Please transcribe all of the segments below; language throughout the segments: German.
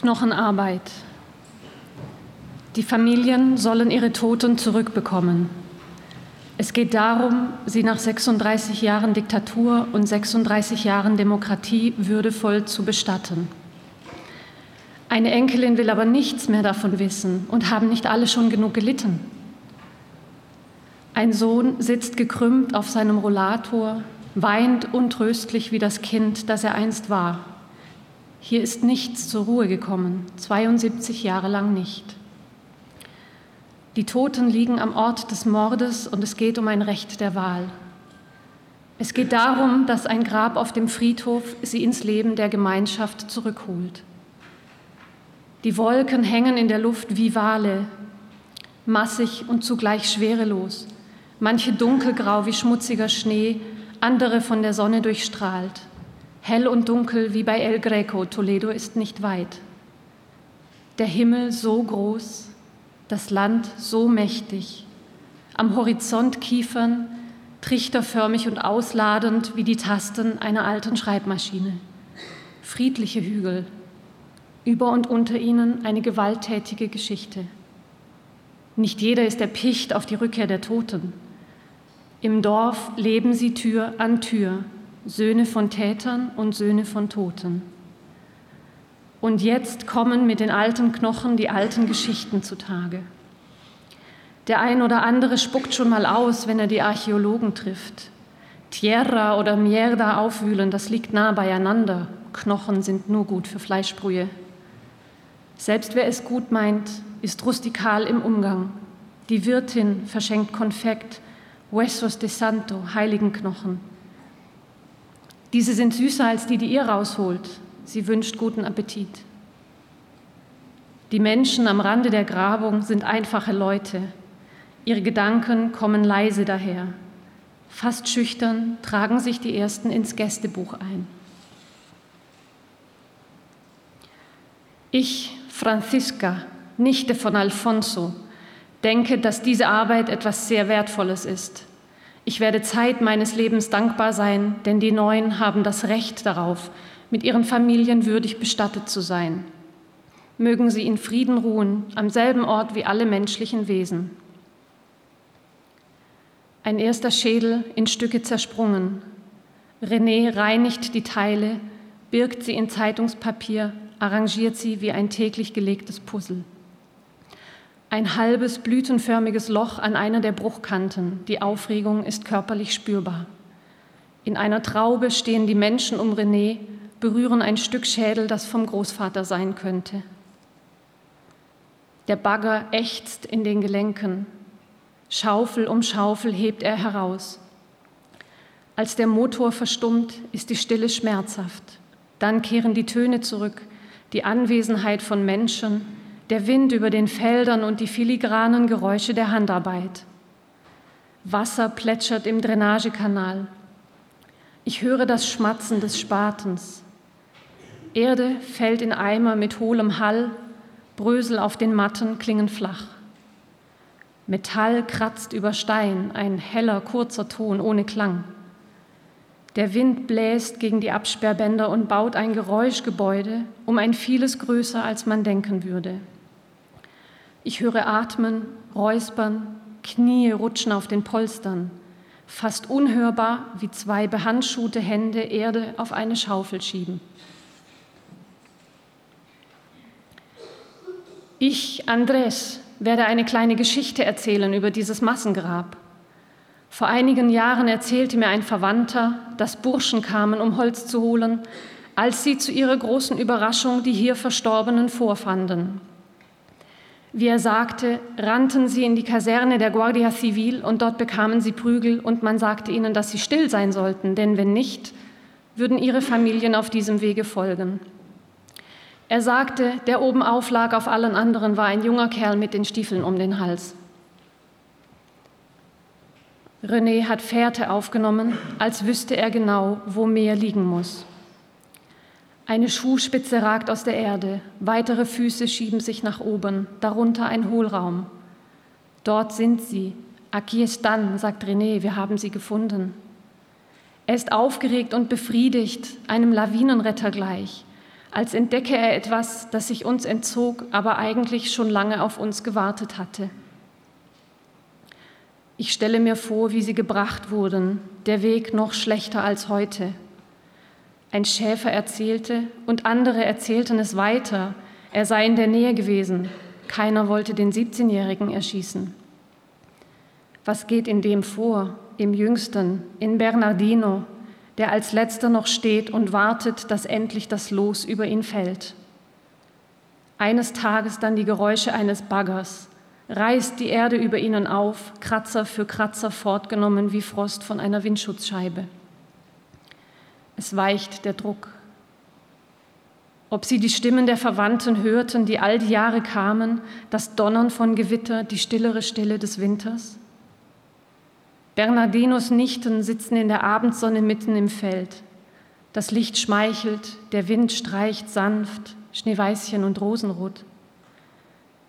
Knochenarbeit. Die Familien sollen ihre Toten zurückbekommen. Es geht darum, sie nach 36 Jahren Diktatur und 36 Jahren Demokratie würdevoll zu bestatten. Eine Enkelin will aber nichts mehr davon wissen und haben nicht alle schon genug gelitten. Ein Sohn sitzt gekrümmt auf seinem Rollator, weint untröstlich wie das Kind, das er einst war. Hier ist nichts zur Ruhe gekommen, 72 Jahre lang nicht. Die Toten liegen am Ort des Mordes und es geht um ein Recht der Wahl. Es geht darum, dass ein Grab auf dem Friedhof sie ins Leben der Gemeinschaft zurückholt. Die Wolken hängen in der Luft wie Wale, massig und zugleich schwerelos, manche dunkelgrau wie schmutziger Schnee, andere von der Sonne durchstrahlt. Hell und dunkel wie bei El Greco, Toledo ist nicht weit. Der Himmel so groß, das Land so mächtig, am Horizont Kiefern, trichterförmig und ausladend wie die Tasten einer alten Schreibmaschine. Friedliche Hügel, über und unter ihnen eine gewalttätige Geschichte. Nicht jeder ist erpicht auf die Rückkehr der Toten. Im Dorf leben sie Tür an Tür, Söhne von Tätern und Söhne von Toten. Und jetzt kommen mit den alten Knochen die alten Geschichten zutage. Der ein oder andere spuckt schon mal aus, wenn er die Archäologen trifft. Tierra oder Mierda aufwühlen, das liegt nah beieinander. Knochen sind nur gut für Fleischbrühe. Selbst wer es gut meint, ist rustikal im Umgang. Die Wirtin verschenkt Konfekt, Huesos de Santo, Heiligenknochen. Diese sind süßer als die, die ihr rausholt. Sie wünscht guten Appetit. Die Menschen am Rande der Grabung sind einfache Leute. Ihre Gedanken kommen leise daher. Fast schüchtern tragen sich die Ersten ins Gästebuch ein. Ich, Franziska, Nichte von Alfonso, denke, dass diese Arbeit etwas sehr Wertvolles ist. Ich werde Zeit meines Lebens dankbar sein, denn die Neuen haben das Recht darauf, mit ihren Familien würdig bestattet zu sein. Mögen sie in Frieden ruhen, am selben Ort wie alle menschlichen Wesen. Ein erster Schädel in Stücke zersprungen. René reinigt die Teile, birgt sie in Zeitungspapier, arrangiert sie wie ein täglich gelegtes Puzzle. Ein halbes blütenförmiges Loch an einer der Bruchkanten. Die Aufregung ist körperlich spürbar. In einer Traube stehen die Menschen um René, berühren ein Stück Schädel, das vom Großvater sein könnte. Der Bagger ächzt in den Gelenken. Schaufel um Schaufel hebt er heraus. Als der Motor verstummt, ist die Stille schmerzhaft. Dann kehren die Töne zurück, die Anwesenheit von Menschen, der Wind über den Feldern und die filigranen Geräusche der Handarbeit. Wasser plätschert im Drainagekanal. Ich höre das Schmatzen des Spatens. Erde fällt in Eimer mit hohlem Hall, Brösel auf den Matten klingen flach. Metall kratzt über Stein, ein heller, kurzer Ton ohne Klang. Der Wind bläst gegen die Absperrbänder und baut ein Geräuschgebäude, um ein vieles größer, als man denken würde. Ich höre atmen, räuspern, Knie rutschen auf den Polstern, fast unhörbar wie zwei behandschuhte Hände Erde auf eine Schaufel schieben. Ich, Andres, werde eine kleine Geschichte erzählen über dieses Massengrab. Vor einigen Jahren erzählte mir ein Verwandter, dass Burschen kamen, um Holz zu holen, als sie zu ihrer großen Überraschung die hier Verstorbenen vorfanden. Wie er sagte, rannten sie in die Kaserne der Guardia Civil und dort bekamen sie Prügel und man sagte ihnen, dass sie still sein sollten, denn wenn nicht, würden ihre Familien auf diesem Wege folgen. Er sagte, der oben auflag auf allen anderen war ein junger Kerl mit den Stiefeln um den Hals. René hat Fährte aufgenommen, als wüsste er genau, wo mehr liegen muss. Eine Schuhspitze ragt aus der Erde, weitere Füße schieben sich nach oben, darunter ein Hohlraum. Dort sind sie. Aquí están, sagt René, wir haben sie gefunden. Er ist aufgeregt und befriedigt, einem Lawinenretter gleich. als entdecke er etwas, das sich uns entzog, aber eigentlich schon lange auf uns gewartet hatte. Ich stelle mir vor, wie sie gebracht wurden, der Weg noch schlechter als heute. Ein Schäfer erzählte und andere erzählten es weiter, er sei in der Nähe gewesen. Keiner wollte den 17-Jährigen erschießen. Was geht in dem vor, im Jüngsten, in Bernardino, der als letzter noch steht und wartet, dass endlich das Los über ihn fällt? Eines Tages dann die Geräusche eines Baggers, reißt die Erde über ihnen auf, Kratzer für Kratzer fortgenommen wie Frost von einer Windschutzscheibe. Es weicht der Druck. Ob sie die Stimmen der Verwandten hörten, die all die Jahre kamen, das Donnern von Gewitter, die stillere Stille des Winters? Bernardinos Nichten sitzen in der Abendsonne mitten im Feld. Das Licht schmeichelt, der Wind streicht sanft, Schneeweißchen und Rosenrot.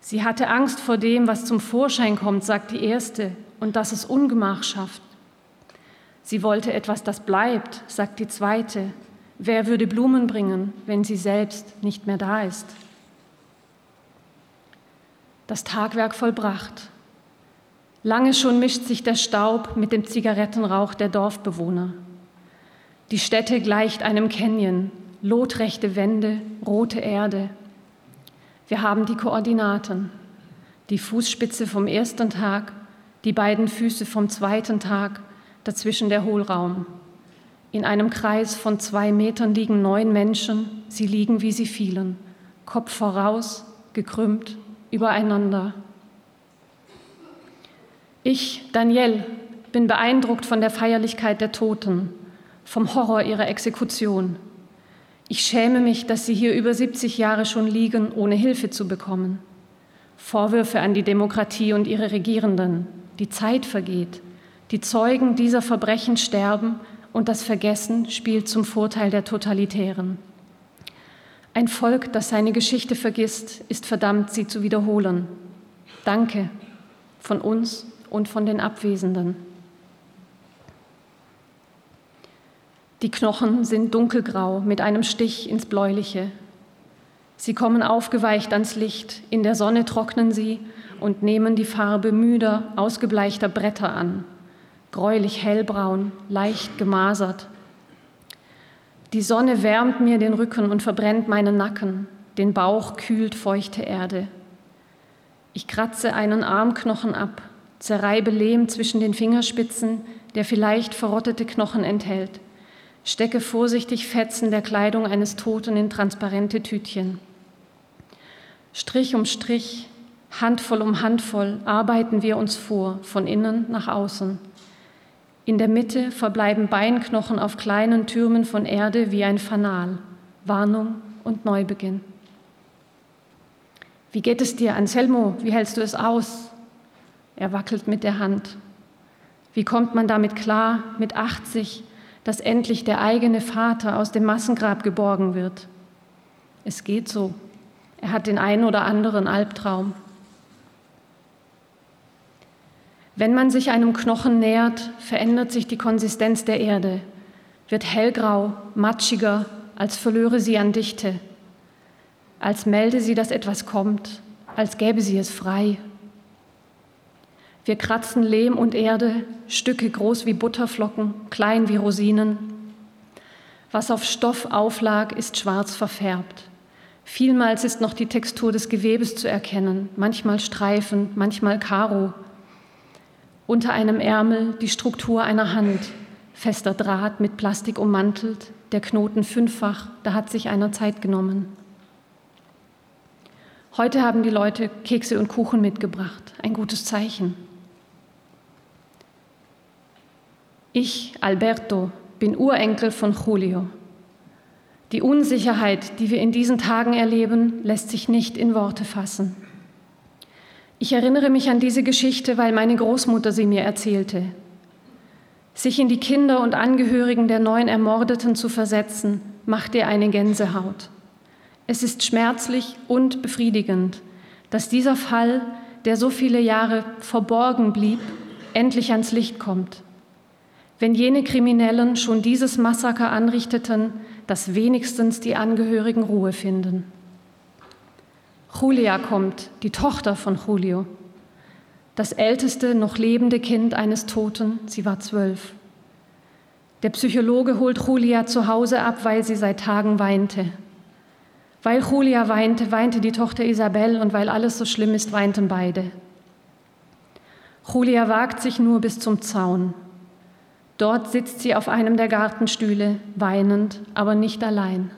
Sie hatte Angst vor dem, was zum Vorschein kommt, sagt die Erste, und dass es Ungemach schafft. Sie wollte etwas, das bleibt, sagt die Zweite. Wer würde Blumen bringen, wenn sie selbst nicht mehr da ist? Das Tagwerk vollbracht. Lange schon mischt sich der Staub mit dem Zigarettenrauch der Dorfbewohner. Die Stätte gleicht einem Canyon, lotrechte Wände, rote Erde. Wir haben die Koordinaten, die Fußspitze vom ersten Tag, die beiden Füße vom zweiten Tag, dazwischen der Hohlraum. In einem Kreis von zwei Metern liegen neun Menschen, sie liegen, wie sie fielen, Kopf voraus, gekrümmt, übereinander. Ich, Daniel, bin beeindruckt von der Feierlichkeit der Toten, vom Horror ihrer Exekution. Ich schäme mich, dass sie hier über 70 Jahre schon liegen, ohne Hilfe zu bekommen. Vorwürfe an die Demokratie und ihre Regierenden. Die Zeit vergeht. Die Zeugen dieser Verbrechen sterben und das Vergessen spielt zum Vorteil der Totalitären. Ein Volk, das seine Geschichte vergisst, ist verdammt, sie zu wiederholen. Danke von uns und von den Abwesenden. Die Knochen sind dunkelgrau mit einem Stich ins Bläuliche. Sie kommen aufgeweicht ans Licht, in der Sonne trocknen sie und nehmen die Farbe müder, ausgebleichter Bretter an, gräulich hellbraun, leicht gemasert. Die Sonne wärmt mir den Rücken und verbrennt meinen Nacken, den Bauch kühlt feuchte Erde. Ich kratze einen Armknochen ab, zerreibe Lehm zwischen den Fingerspitzen, der vielleicht verrottete Knochen enthält stecke vorsichtig Fetzen der Kleidung eines Toten in transparente Tütchen. Strich um Strich, Handvoll um Handvoll arbeiten wir uns vor, von innen nach außen. In der Mitte verbleiben Beinknochen auf kleinen Türmen von Erde wie ein Fanal, Warnung und Neubeginn. Wie geht es dir, Anselmo? Wie hältst du es aus? Er wackelt mit der Hand. Wie kommt man damit klar, mit 80 dass endlich der eigene Vater aus dem Massengrab geborgen wird. Es geht so. Er hat den einen oder anderen Albtraum. Wenn man sich einem Knochen nähert, verändert sich die Konsistenz der Erde, wird hellgrau, matschiger, als verlöre sie an Dichte, als melde sie, dass etwas kommt, als gäbe sie es frei. Wir kratzen Lehm und Erde, Stücke groß wie Butterflocken, klein wie Rosinen. Was auf Stoff auflag, ist schwarz verfärbt. Vielmals ist noch die Textur des Gewebes zu erkennen, manchmal Streifen, manchmal Karo. Unter einem Ärmel die Struktur einer Hand, fester Draht mit Plastik ummantelt, der Knoten fünffach, da hat sich einer Zeit genommen. Heute haben die Leute Kekse und Kuchen mitgebracht, ein gutes Zeichen. Ich, Alberto, bin Urenkel von Julio. Die Unsicherheit, die wir in diesen Tagen erleben, lässt sich nicht in Worte fassen. Ich erinnere mich an diese Geschichte, weil meine Großmutter sie mir erzählte. Sich in die Kinder und Angehörigen der neun Ermordeten zu versetzen, macht ihr eine Gänsehaut. Es ist schmerzlich und befriedigend, dass dieser Fall, der so viele Jahre verborgen blieb, endlich ans Licht kommt. Wenn jene Kriminellen schon dieses Massaker anrichteten, dass wenigstens die Angehörigen Ruhe finden. Julia kommt, die Tochter von Julio, das älteste noch lebende Kind eines Toten, sie war zwölf. Der Psychologe holt Julia zu Hause ab, weil sie seit Tagen weinte. Weil Julia weinte, weinte die Tochter Isabel und weil alles so schlimm ist, weinten beide. Julia wagt sich nur bis zum Zaun. Dort sitzt sie auf einem der Gartenstühle, weinend, aber nicht allein.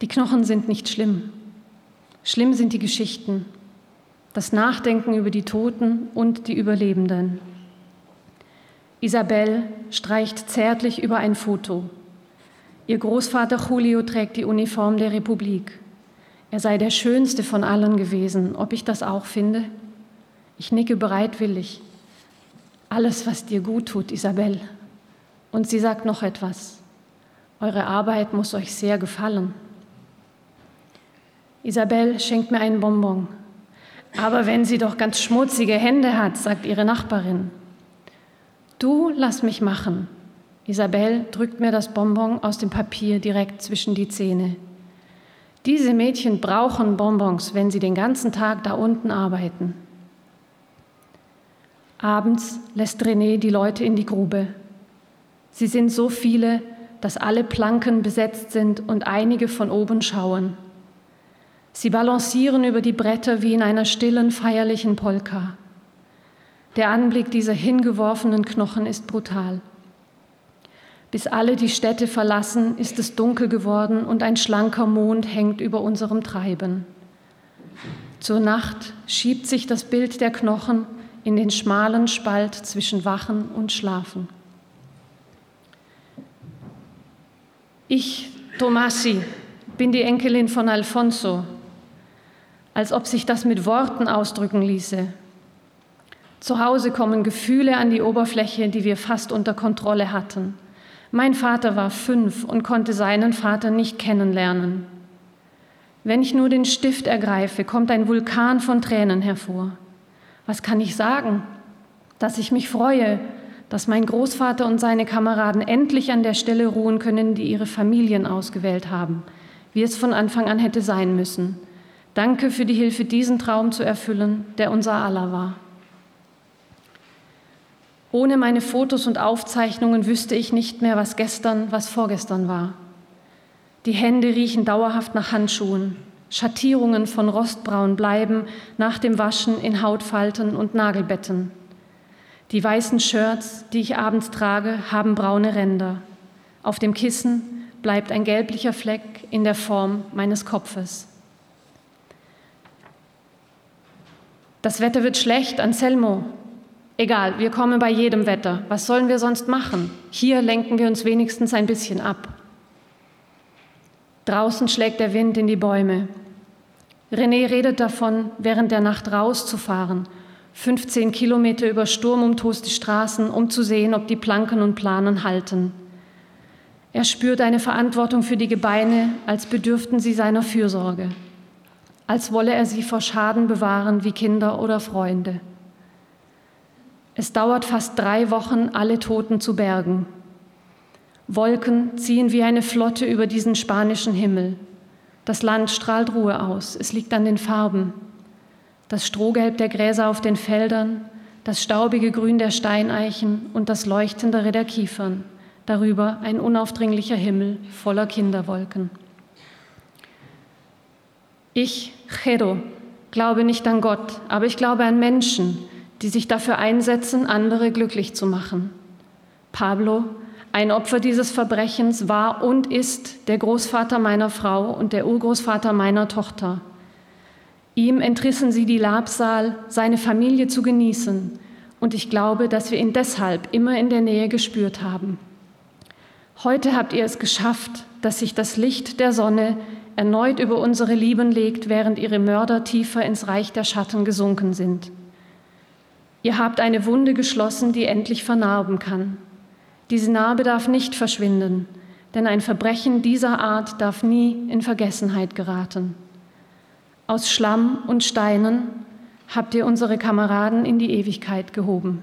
Die Knochen sind nicht schlimm. Schlimm sind die Geschichten, das Nachdenken über die Toten und die Überlebenden. Isabel streicht zärtlich über ein Foto. Ihr Großvater Julio trägt die Uniform der Republik. Er sei der schönste von allen gewesen. Ob ich das auch finde? Ich nicke bereitwillig alles, was dir gut tut, Isabel. Und sie sagt noch etwas. Eure Arbeit muss euch sehr gefallen. Isabel schenkt mir einen Bonbon. Aber wenn sie doch ganz schmutzige Hände hat, sagt ihre Nachbarin. Du lass mich machen. Isabel drückt mir das Bonbon aus dem Papier direkt zwischen die Zähne. Diese Mädchen brauchen Bonbons, wenn sie den ganzen Tag da unten arbeiten. Abends lässt René die Leute in die Grube. Sie sind so viele, dass alle Planken besetzt sind und einige von oben schauen. Sie balancieren über die Bretter wie in einer stillen, feierlichen Polka. Der Anblick dieser hingeworfenen Knochen ist brutal. Bis alle die Städte verlassen, ist es dunkel geworden und ein schlanker Mond hängt über unserem Treiben. Zur Nacht schiebt sich das Bild der Knochen in den schmalen Spalt zwischen Wachen und Schlafen. Ich, Tomasi, bin die Enkelin von Alfonso, als ob sich das mit Worten ausdrücken ließe. Zu Hause kommen Gefühle an die Oberfläche, die wir fast unter Kontrolle hatten. Mein Vater war fünf und konnte seinen Vater nicht kennenlernen. Wenn ich nur den Stift ergreife, kommt ein Vulkan von Tränen hervor. Was kann ich sagen? Dass ich mich freue, dass mein Großvater und seine Kameraden endlich an der Stelle ruhen können, die ihre Familien ausgewählt haben, wie es von Anfang an hätte sein müssen. Danke für die Hilfe, diesen Traum zu erfüllen, der unser aller war. Ohne meine Fotos und Aufzeichnungen wüsste ich nicht mehr, was gestern, was vorgestern war. Die Hände riechen dauerhaft nach Handschuhen. Schattierungen von Rostbraun bleiben nach dem Waschen in Hautfalten und Nagelbetten. Die weißen Shirts, die ich abends trage, haben braune Ränder. Auf dem Kissen bleibt ein gelblicher Fleck in der Form meines Kopfes. Das Wetter wird schlecht, Anselmo. Egal, wir kommen bei jedem Wetter. Was sollen wir sonst machen? Hier lenken wir uns wenigstens ein bisschen ab. Draußen schlägt der Wind in die Bäume. René redet davon, während der Nacht rauszufahren, 15 Kilometer über sturmumtoste Straßen, um zu sehen, ob die Planken und Planen halten. Er spürt eine Verantwortung für die Gebeine, als bedürften sie seiner Fürsorge, als wolle er sie vor Schaden bewahren wie Kinder oder Freunde. Es dauert fast drei Wochen, alle Toten zu bergen. Wolken ziehen wie eine Flotte über diesen spanischen Himmel. Das Land strahlt Ruhe aus, es liegt an den Farben. Das Strohgelb der Gräser auf den Feldern, das staubige Grün der Steineichen und das leuchtendere der Kiefern. Darüber ein unaufdringlicher Himmel voller Kinderwolken. Ich, Jero, glaube nicht an Gott, aber ich glaube an Menschen, die sich dafür einsetzen, andere glücklich zu machen. Pablo, ein Opfer dieses Verbrechens war und ist der Großvater meiner Frau und der Urgroßvater meiner Tochter. Ihm entrissen sie die Labsal, seine Familie zu genießen, und ich glaube, dass wir ihn deshalb immer in der Nähe gespürt haben. Heute habt ihr es geschafft, dass sich das Licht der Sonne erneut über unsere Lieben legt, während ihre Mörder tiefer ins Reich der Schatten gesunken sind. Ihr habt eine Wunde geschlossen, die endlich vernarben kann. Diese Narbe darf nicht verschwinden, denn ein Verbrechen dieser Art darf nie in Vergessenheit geraten. Aus Schlamm und Steinen habt ihr unsere Kameraden in die Ewigkeit gehoben.